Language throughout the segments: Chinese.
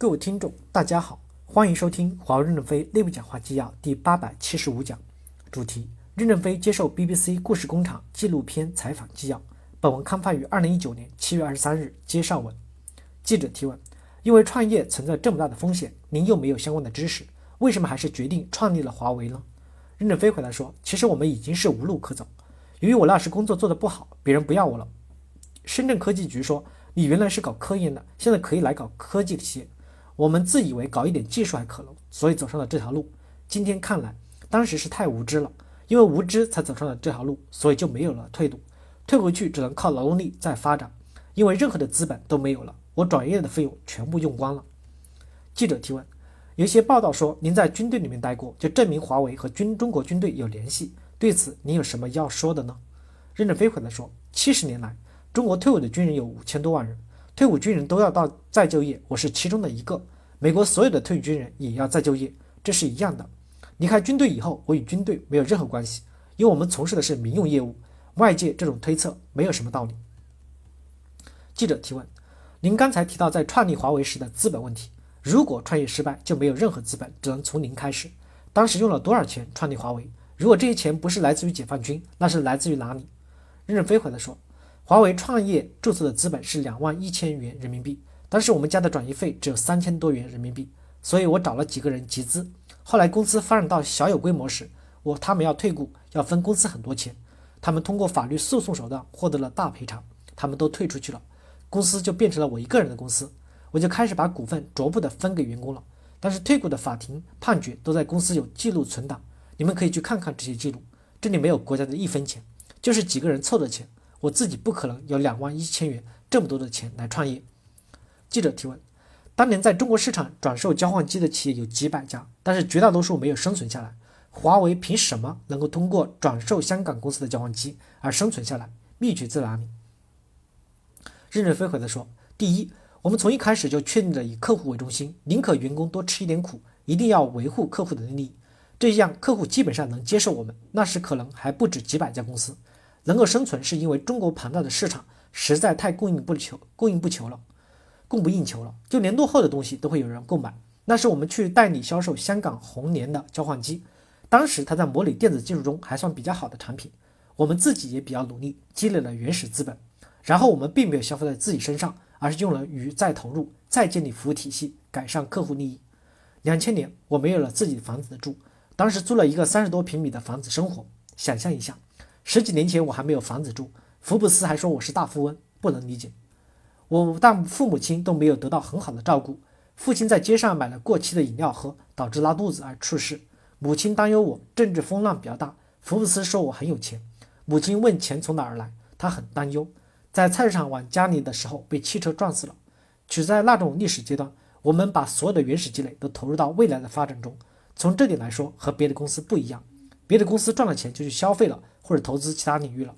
各位听众，大家好，欢迎收听华为任正非内部讲话纪要第八百七十五讲，主题：任正非接受 BBC 故事工厂纪录片采访纪要。本文刊发于二零一九年七月二十三日。接上文，记者提问：因为创业存在这么大的风险，您又没有相关的知识，为什么还是决定创立了华为呢？任正非回答说：其实我们已经是无路可走，由于我那时工作做得不好，别人不要我了。深圳科技局说：你原来是搞科研的，现在可以来搞科技企业。我们自以为搞一点技术还可能，所以走上了这条路。今天看来，当时是太无知了，因为无知才走上了这条路，所以就没有了退路。退回去只能靠劳动力再发展，因为任何的资本都没有了。我转业的费用全部用光了。记者提问：有一些报道说您在军队里面待过，就证明华为和军中国军队有联系，对此您有什么要说的呢？任正非回答说：七十年来，中国退伍的军人有五千多万人。退伍军人都要到再就业，我是其中的一个。美国所有的退役军人也要再就业，这是一样的。离开军队以后，我与军队没有任何关系，因为我们从事的是民用业务。外界这种推测没有什么道理。记者提问：您刚才提到在创立华为时的资本问题，如果创业失败，就没有任何资本，只能从零开始。当时用了多少钱创立华为？如果这些钱不是来自于解放军，那是来自于哪里？任正非回答说。华为创业注册的资本是两万一千元人民币，当时我们家的转移费只有三千多元人民币，所以我找了几个人集资。后来公司发展到小有规模时，我他们要退股，要分公司很多钱，他们通过法律诉讼手段获得了大赔偿，他们都退出去了，公司就变成了我一个人的公司，我就开始把股份逐步的分给员工了。但是退股的法庭判决都在公司有记录存档，你们可以去看看这些记录，这里没有国家的一分钱，就是几个人凑的钱。我自己不可能有两万一千元这么多的钱来创业。记者提问：当年在中国市场转售交换机的企业有几百家，但是绝大多数没有生存下来。华为凭什么能够通过转售香港公司的交换机而生存下来？秘诀在哪里？任正非回答说：第一，我们从一开始就确定了以客户为中心，宁可员工多吃一点苦，一定要维护客户的利益，这样客户基本上能接受我们。那时可能还不止几百家公司。能够生存，是因为中国庞大的市场实在太供应不求，供应不求了，供不应求了，就连落后的东西都会有人购买。那是我们去代理销售香港红联的交换机，当时它在模拟电子技术中还算比较好的产品，我们自己也比较努力，积累了原始资本，然后我们并没有消费在自己身上，而是用了于再投入，再建立服务体系，改善客户利益。两千年，我没有了自己的房子的住，当时租了一个三十多平米的房子生活，想象一下。十几年前我还没有房子住，福布斯还说我是大富翁，不能理解。我但父母亲都没有得到很好的照顾，父亲在街上买了过期的饮料喝，导致拉肚子而去世。母亲担忧我政治风浪比较大，福布斯说我很有钱。母亲问钱从哪儿来，他很担忧。在菜市场往家里的时候被汽车撞死了。处在那种历史阶段，我们把所有的原始积累都投入到未来的发展中。从这点来说，和别的公司不一样。别的公司赚了钱就去消费了。或者投资其他领域了。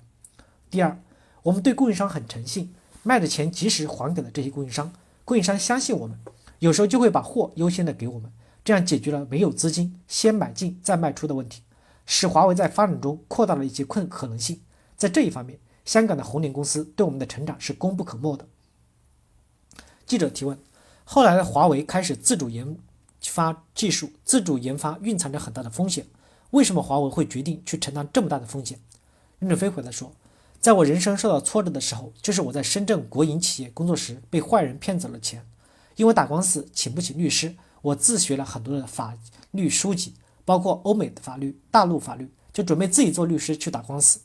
第二，我们对供应商很诚信，卖的钱及时还给了这些供应商，供应商相信我们，有时候就会把货优先的给我们，这样解决了没有资金先买进再卖出的问题，使华为在发展中扩大了一些困可能性。在这一方面，香港的红联公司对我们的成长是功不可没的。记者提问：后来的华为开始自主研发技术，自主研发蕴藏着很大的风险。为什么华为会决定去承担这么大的风险？任正非回答说：“在我人生受到挫折的时候，就是我在深圳国营企业工作时被坏人骗走了钱。因为打官司请不起律师，我自学了很多的法律书籍，包括欧美的法律、大陆法律，就准备自己做律师去打官司。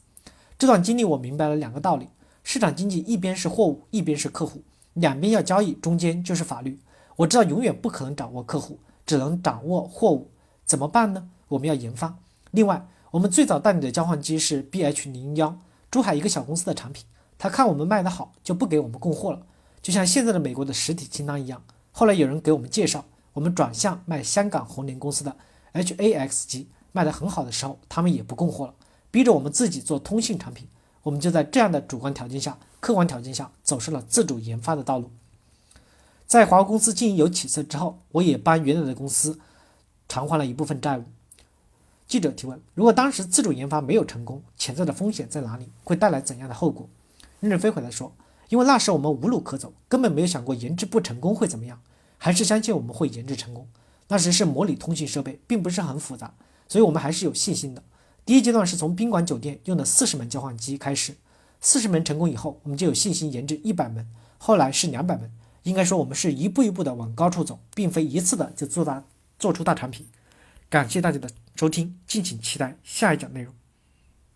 这段经历我明白了两个道理：市场经济一边是货物，一边是客户，两边要交易，中间就是法律。我知道永远不可能掌握客户，只能掌握货物，怎么办呢？”我们要研发。另外，我们最早代理的交换机是 BH 零幺，珠海一个小公司的产品。他看我们卖得好，就不给我们供货了，就像现在的美国的实体清单一样。后来有人给我们介绍，我们转向卖香港红联公司的 HAX 机，卖得很好的时候，他们也不供货了，逼着我们自己做通信产品。我们就在这样的主观条件下、客观条件下，走上了自主研发的道路。在华为公司经营有起色之后，我也帮原来的公司偿还了一部分债务。记者提问：如果当时自主研发没有成功，潜在的风险在哪里？会带来怎样的后果？任正非回答说：因为那时我们无路可走，根本没有想过研制不成功会怎么样。还是相信我们会研制成功。那时是模拟通信设备，并不是很复杂，所以我们还是有信心的。第一阶段是从宾馆酒店用的四十门交换机开始，四十门成功以后，我们就有信心研制一百门，后来是两百门。应该说我们是一步一步的往高处走，并非一次的就做大做出大产品。感谢大家的收听，敬请期待下一讲内容。